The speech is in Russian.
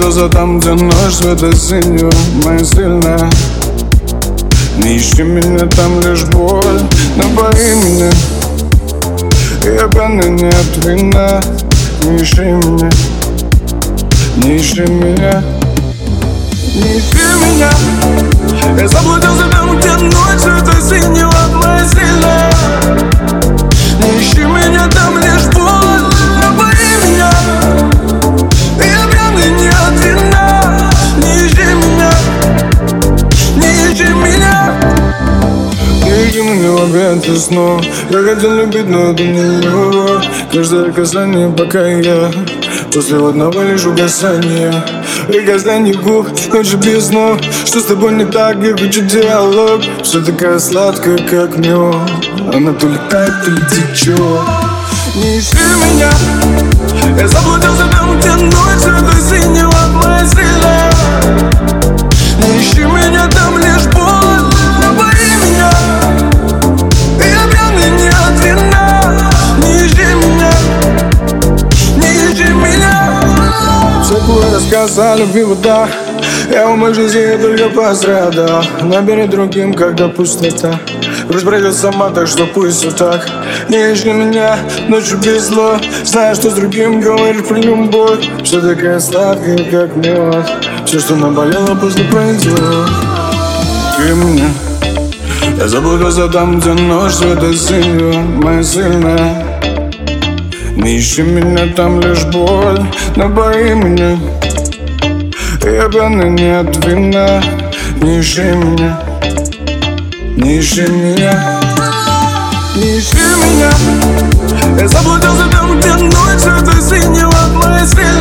заблудился там, где ночь света синего Моя сильная. Не ищи меня, там лишь боль Напои меня Я пьяный, нет вина Не ищи меня. Не ищи меня. Не ищи меня. Я заблудился там, где ночь не ищи меня в обед и снова. Я хотел любить, но это не любовь Каждое касание, пока я После одного лишь угасания. Прикасание губ, ночи без снов Что с тобой не так, я хочу диалог. Все такая сладкая, как мед Она то летает, то ли течет Не ищи меня Я заблудился там, где ночь Твой рассказ любви вода Я в моей жизни только пострадал. Набери другим, когда пустота Грусть пройдет сама, так что пусть все так. Не ищи меня, ночью без зло Знаешь, что с другим говоришь про любовь. Все такая сладкая, как мед Все, что наболело, после пройдет Ты меня. Я заблудился там, где ночь света синего Моя сильная Ищи меня, там лишь боль, но бои меня Я пьяный, нет вина, не ищи меня Не ищи меня. Не ищи меня. Я заблудился там, где ночь, цвета синего, моя стрела